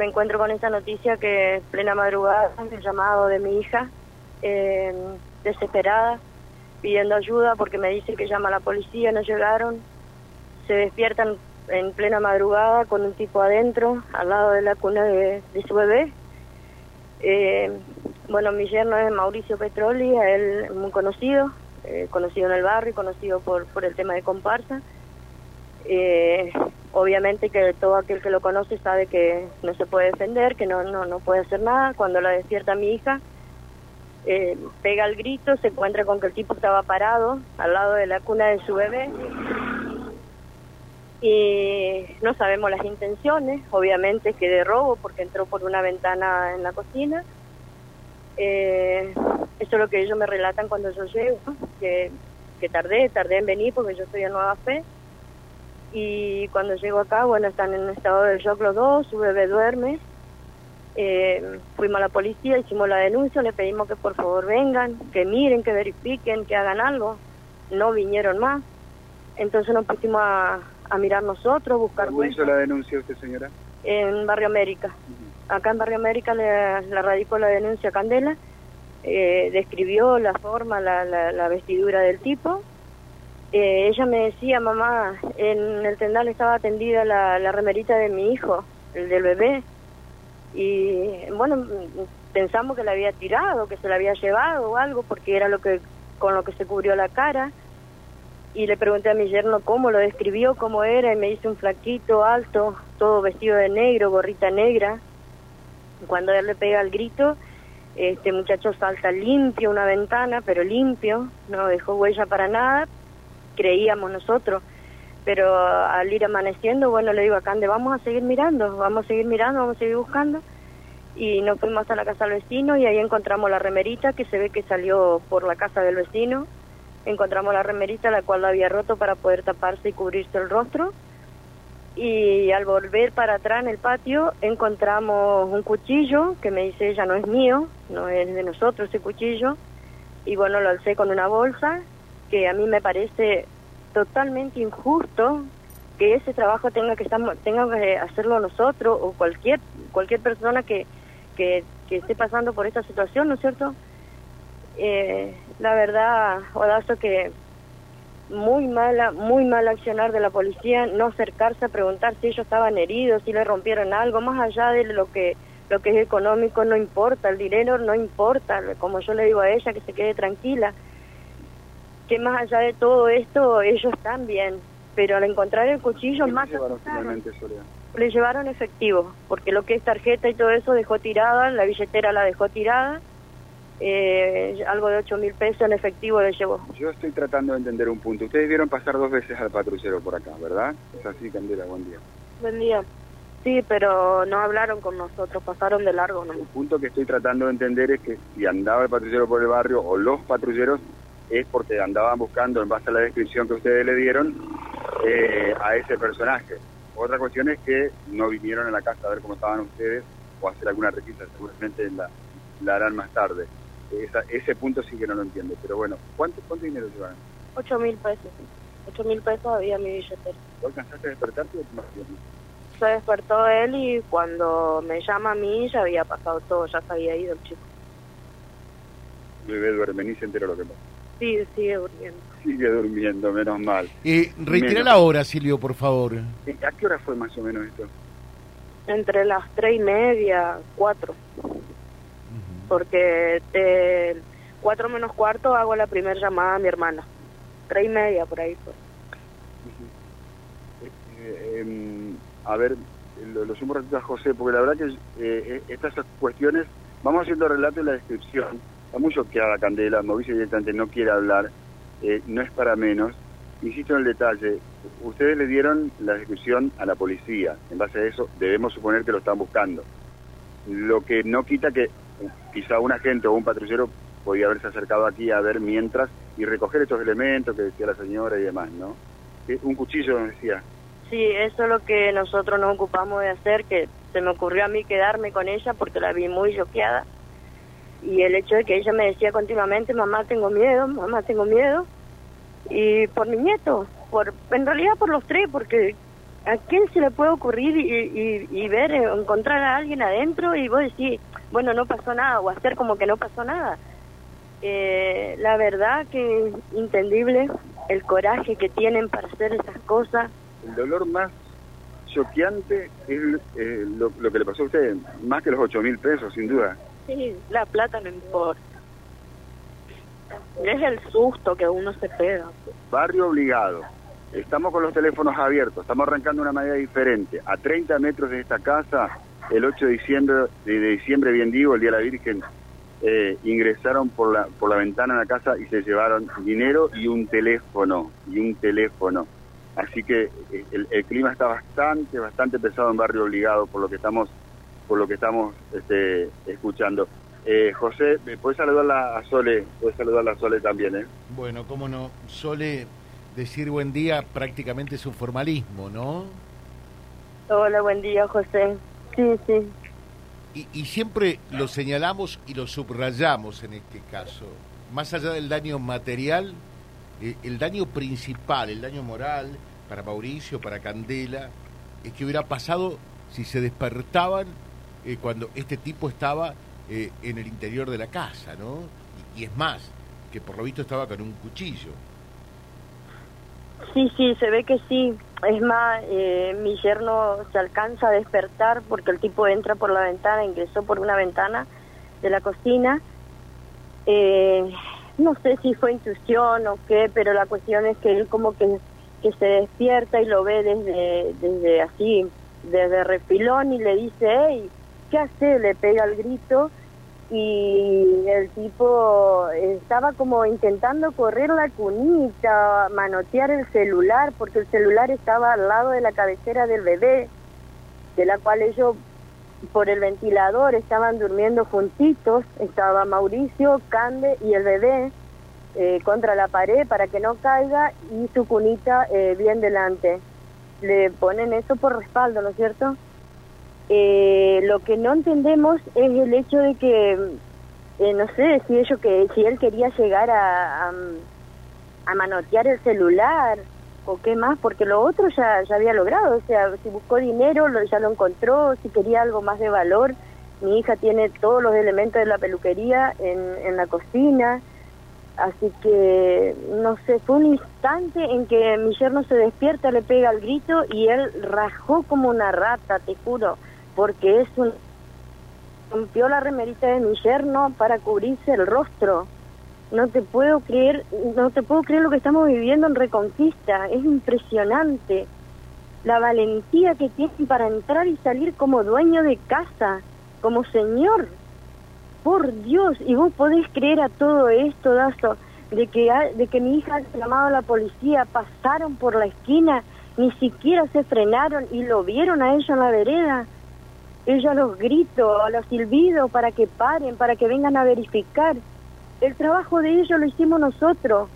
me encuentro con esta noticia que plena madrugada, el llamado de mi hija, eh, desesperada, pidiendo ayuda porque me dice que llama a la policía, no llegaron, se despiertan en plena madrugada con un tipo adentro, al lado de la cuna de, su bebé. Eh, bueno, mi yerno es Mauricio Petroli, él es muy conocido, eh, conocido en el barrio, conocido por, por el tema de comparsa. Obviamente que todo aquel que lo conoce sabe que no se puede defender, que no, no, no puede hacer nada. Cuando la despierta mi hija, eh, pega el grito, se encuentra con que el tipo estaba parado al lado de la cuna de su bebé y no sabemos las intenciones, obviamente que de robo porque entró por una ventana en la cocina. Eh, eso es lo que ellos me relatan cuando yo llego, que, que tardé, tardé en venir porque yo estoy en Nueva Fe. Y cuando llego acá, bueno, están en estado de shock los dos, su bebé duerme. Eh, fuimos a la policía, hicimos la denuncia, le pedimos que por favor vengan, que miren, que verifiquen, que hagan algo. No vinieron más. Entonces nos pusimos a, a mirar nosotros, buscar... ¿Cómo hizo la denuncia usted, señora? En Barrio América. Acá en Barrio América le, la radicó la denuncia Candela, eh, describió la forma, la, la, vestidura del tipo. Eh, ella me decía, mamá, en el tendal estaba tendida la, remerita de mi hijo, el del bebé. Y bueno, pensamos que la había tirado, que se la había llevado o algo, porque era lo que con lo que se cubrió la cara y le pregunté a mi yerno cómo lo describió, cómo era, y me dice un flaquito, alto, todo vestido de negro, gorrita negra. Cuando él le pega el grito, este muchacho salta limpio una ventana, pero limpio, no dejó huella para nada, creíamos nosotros. Pero al ir amaneciendo, bueno, le digo a Cande, vamos a seguir mirando, vamos a seguir mirando, vamos a seguir buscando. Y nos fuimos hasta la casa del vecino y ahí encontramos la remerita que se ve que salió por la casa del vecino encontramos la remerita la cual la había roto para poder taparse y cubrirse el rostro y al volver para atrás en el patio encontramos un cuchillo que me dice ella no es mío, no es de nosotros ese cuchillo y bueno lo alcé con una bolsa que a mí me parece totalmente injusto que ese trabajo tenga que estar, tenga que hacerlo nosotros o cualquier cualquier persona que, que, esté pasando por esta situación, ¿no es cierto? Eh, la verdad, Odazo, que muy mala, muy mal accionar de la policía, no acercarse a preguntar si ellos estaban heridos, si le rompieron algo, más allá de lo que lo que es económico no importa, el dinero no importa, como yo le digo a ella, que se quede tranquila, que más allá de todo esto ellos bien, pero al encontrar el cuchillo más le llevaron efectivo, porque lo que es tarjeta y todo eso dejó tirada, la billetera la dejó tirada eh, algo de 8 mil pesos en efectivo le llevó. Yo estoy tratando de entender un punto. Ustedes vieron pasar dos veces al patrullero por acá, ¿verdad? Es así, Candela, buen día. Buen día. Sí, pero no hablaron con nosotros, pasaron de largo. ¿no? El punto que estoy tratando de entender es que si andaba el patrullero por el barrio o los patrulleros es porque andaban buscando, en base a la descripción que ustedes le dieron, eh, a ese personaje. Otra cuestión es que no vinieron a la casa a ver cómo estaban ustedes o hacer alguna requisa, seguramente la, la harán más tarde ese punto sí que no lo entiendo. Pero bueno, ¿cuánto, cuánto dinero llevan? Ocho mil pesos. Ocho mil pesos había mi billetera. ¿Vos alcanzaste a despertarte o Se despertó él y cuando me llama a mí ya había pasado todo, ya se había ido el chico. Bebé duerme, ni se entera lo que pasa. Sí, sigue durmiendo. Sigue durmiendo, menos mal. Eh, reitera la hora, Silvio, por favor. Eh, ¿A qué hora fue más o menos esto? Entre las tres y media, cuatro porque de cuatro menos cuarto hago la primera llamada a mi hermana. Tres y media por ahí fue. Eh, em, a ver, lo, lo sumo ratito a José, porque la verdad que eh, estas cuestiones, vamos haciendo relato en la descripción. Está muy choqueada Candela, Mauricio directamente no quiere hablar, eh, no es para menos. Insisto en el detalle, ustedes le dieron la descripción a la policía, en base a eso debemos suponer que lo están buscando. Lo que no quita que quizá un agente o un patrullero podía haberse acercado aquí a ver mientras y recoger estos elementos que decía la señora y demás, ¿no? Un cuchillo, decía. Sí, eso es lo que nosotros nos ocupamos de hacer, que se me ocurrió a mí quedarme con ella porque la vi muy choqueada. Y el hecho de que ella me decía continuamente, mamá, tengo miedo, mamá, tengo miedo. Y por mi nieto, por en realidad por los tres, porque ¿A quién se le puede ocurrir y, y, ver, eh, encontrar a alguien adentro y vos decís, bueno, no pasó nada, o hacer como que no pasó nada? Eh, la verdad que es entendible el coraje que tienen para hacer esas cosas. El dolor más choqueante es eh, lo, que le pasó a usted, más que los ocho mil pesos, sin duda. Sí, la plata no importa. Es el susto que uno se pega. Barrio obligado. Estamos con los teléfonos abiertos, estamos arrancando de una manera diferente. A 30 metros de esta casa, el 8 de diciembre, de diciembre bien digo, el Día de la Virgen, eh, ingresaron por la, por la ventana de la casa y se llevaron dinero y un teléfono, y un teléfono. Así que eh, el, clima está bastante, bastante pesado en Barrio Obligado por lo que estamos, por lo que estamos este, escuchando. Eh, José, ¿puedes saludar a Sole? Puedes saludar a Sole también, ¿eh? Bueno, cómo no. Sole, decir buen día prácticamente es un formalismo, ¿no? Hola, buen día, José. Sí, sí. Y, y siempre lo señalamos y lo subrayamos en este caso. Más allá del daño material, eh, el daño principal, el daño moral para Mauricio, para Candela, es que hubiera pasado si se despertaban eh, cuando este tipo estaba eh, en el interior de la casa, ¿no? Y, es más, que por lo visto estaba con un cuchillo. Sí, sí, se ve que sí. Es más, mi yerno se alcanza a despertar porque el tipo entra por la ventana, ingresó por una ventana de la cocina. Eh, no sé si fue intuición o qué, pero la cuestión es que él como que, que se despierta y lo ve desde, desde así, desde refilón y le dice, hey, ¿qué hace? Le pega el grito y el tipo estaba como intentando correr la cunita, manotear el celular, porque el celular estaba al lado de la cabecera del bebé, de la cual ellos por el ventilador, estaban durmiendo juntitos, estaba Mauricio, Cande y el bebé eh, contra la pared para que no caiga y su cunita eh, bien delante. Le ponen eso por respaldo, ¿no es cierto? Eh, lo que no entendemos es el hecho de que, no sé, si, ellos que, si él quería llegar a, a, a manotear el celular, o qué más, porque lo otro ya, ya había logrado, o sea, si buscó dinero lo, ya lo encontró, si quería algo más de valor, mi hija tiene todos los elementos de la peluquería en, en la cocina, así que, no sé, fue un instante en que mi yerno se despierta, le pega el grito y él rajó como una rata, te juro, porque es un... rompió la remerita de mi yerno para cubrirse el rostro no te puedo creer, no te puedo creer lo que estamos viviendo en Reconquista, es impresionante la valentía que tienen para entrar y salir como dueño de casa, como señor. Por Dios, y vos podés creer a todo esto, Dazo, de que, de que mi hija ha llamado a la policía, pasaron por la esquina, ni siquiera se frenaron y lo vieron a ella en la vereda. Ella los gritó, los silbidos para que paren, para que vengan a verificar el trabajo de ellos lo hicimos nosotros.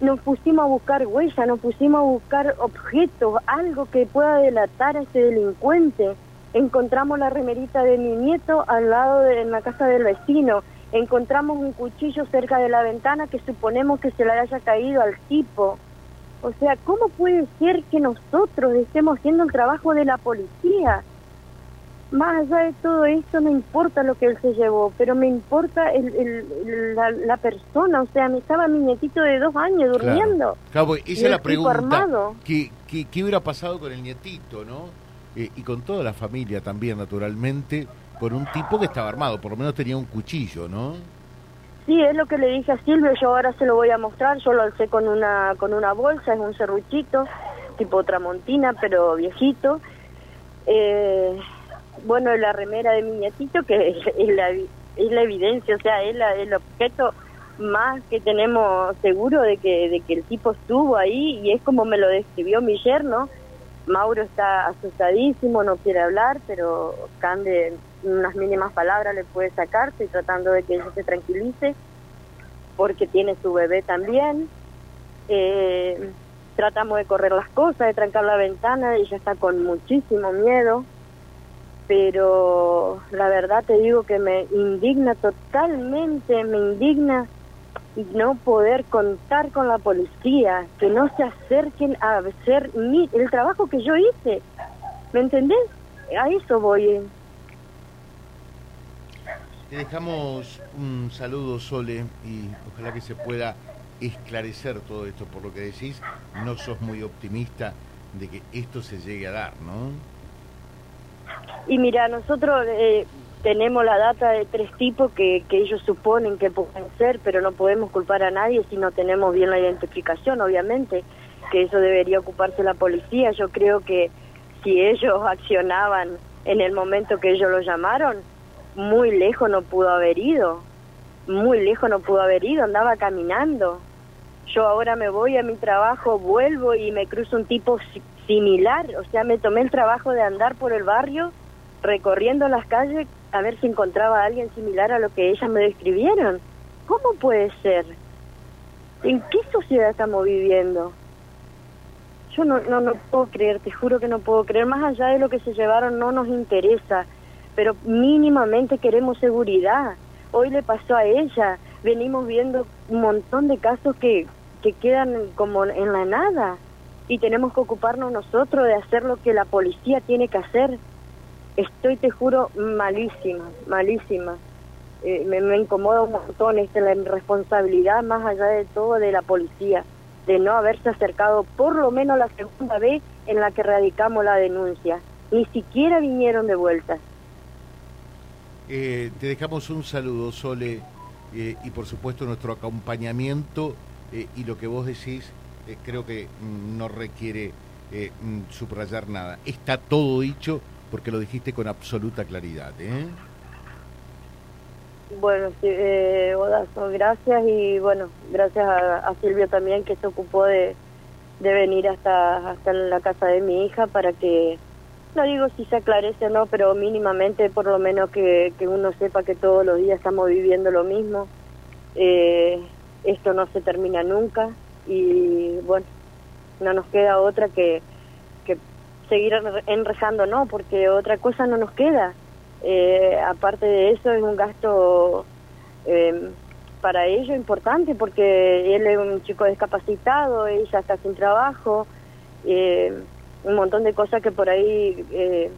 Nos pusimos a buscar huellas, nos pusimos a buscar objetos, algo que pueda delatar a ese delincuente. Encontramos la remerita de mi nieto al lado de la casa del vecino. Encontramos un cuchillo cerca de la ventana que suponemos que se le haya caído al tipo. O sea, ¿cómo puede ser que nosotros estemos haciendo el trabajo de la policía? Más allá de todo esto, no importa lo que él se llevó, pero me importa el, la, persona. O sea, me estaba mi nietito de dos años durmiendo. Claro, esa es la pregunta. ¿Qué, qué, hubiera pasado con el nietito, no? Eh, y con toda la familia también, naturalmente, por un tipo que estaba armado, por lo menos tenía un cuchillo, ¿no? Sí, es lo que le dije a Silvio, yo ahora se lo voy a mostrar, yo lo alcé con una, con una bolsa, es un serruchito, tipo tramontina, pero viejito. Eh, bueno, la remera de mi nietito, que es la, es la evidencia, o sea, es el objeto más que tenemos seguro de que, de que el tipo estuvo ahí y es como me lo describió mi yerno. Mauro está asustadísimo, no quiere hablar, pero Cande unas mínimas palabras le puede sacar, estoy tratando de que ella se tranquilice, porque tiene su bebé también. Eh, tratamos de correr las cosas, de trancar la ventana, ella está con muchísimo miedo, pero la verdad te digo que me indigna totalmente, me indigna no poder contar con la policía, que no se acerquen a hacer mi, el trabajo que yo hice. ¿Me entendés? A eso voy. Te dejamos un saludo, Sole, y ojalá que se pueda esclarecer todo esto por lo que decís. No sos muy optimista de que esto se llegue a dar, ¿no? Y mira, nosotros eh, tenemos la data de tres tipos que, que ellos suponen que pueden ser, pero no podemos culpar a nadie si no tenemos bien la identificación, obviamente, que eso debería ocuparse la policía. Yo creo que si ellos accionaban en el momento que ellos lo llamaron, muy lejos no pudo haber ido, muy lejos no pudo haber ido, andaba caminando. Yo ahora me voy a mi trabajo, vuelvo y me cruzo un tipo similar, o sea, me tomé el trabajo de andar por el barrio recorriendo las calles a ver si encontraba a alguien similar a lo que ellas me describieron. ¿Cómo puede ser? ¿En qué sociedad estamos viviendo? Yo no, no, no puedo creer, te juro que no puedo creer. Más allá de lo que se llevaron no nos interesa, pero mínimamente queremos seguridad. Hoy le pasó a ella, venimos viendo un montón de casos que, que quedan como en la nada y tenemos que ocuparnos nosotros de hacer lo que la policía tiene que hacer estoy, te juro, malísima, malísima. Eh, me, me, incomoda un montón esta la responsabilidad más allá de todo de la policía, de no haberse acercado por lo menos la segunda vez en la que radicamos la denuncia. Ni siquiera vinieron de vuelta. Eh, te dejamos un saludo, Sole, eh, y por supuesto nuestro acompañamiento y lo que vos decís creo que no requiere mm, subrayar nada. Está todo dicho porque lo dijiste con absoluta claridad. ¿eh? Bueno, sí, eh, gracias y bueno, gracias a, Silvio también que se ocupó de, de venir hasta, hasta la casa de mi hija para que, no digo si se aclarece o no, pero mínimamente por lo menos que, que uno sepa que todos los días estamos viviendo lo mismo. Eh, esto no se termina nunca y bueno, no nos queda otra que seguir enrejando, no, porque otra cosa no nos queda. Eh, aparte de eso, es un gasto eh, para ellos importante, porque él es un chico discapacitado, ella está sin trabajo, eh, un montón de cosas que por ahí, eh,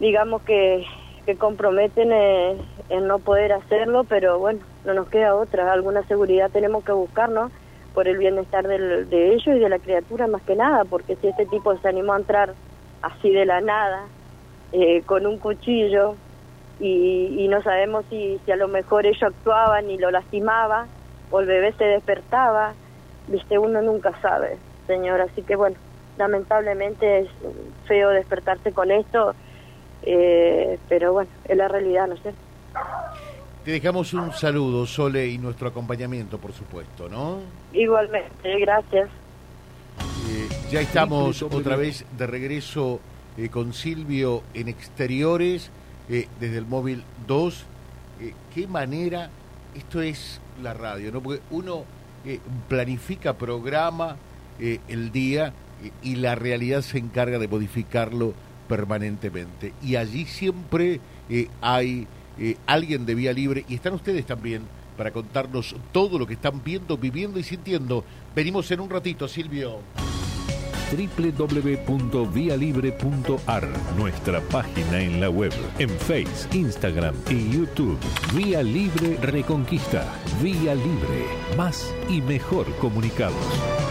digamos que, que comprometen en no poder hacerlo, pero bueno, no nos queda otra, alguna seguridad tenemos que buscar, ¿no? Por el bienestar del, de ellos y de la criatura más que nada, porque si este tipo se animó a entrar así de la nada, eh, con un cuchillo, y, y no sabemos si, si a lo mejor ellos actuaban y lo lastimaba, o el bebé se despertaba, viste, uno nunca sabe, señor, así que bueno, lamentablemente es feo despertarse con esto, eh, pero bueno, es la realidad, no sé. Te dejamos un saludo, Sole, y nuestro acompañamiento, por supuesto, ¿no? Igualmente, gracias. Eh, ya estamos otra vez de regreso eh, con Silvio en exteriores, eh, desde el móvil 2. Eh, ¿Qué manera? Esto es la radio, ¿no? Porque uno eh, planifica, programa el día y la realidad se encarga de modificarlo permanentemente. Y allí siempre hay eh, alguien de Vía Libre y están ustedes también para contarnos todo lo que están viendo, viviendo y sintiendo. Venimos en un ratito, Silvio www.vialibre.ar, nuestra página en la web, en Face, Instagram y YouTube. Vía Libre Reconquista. Vía Libre. Más y mejor comunicados.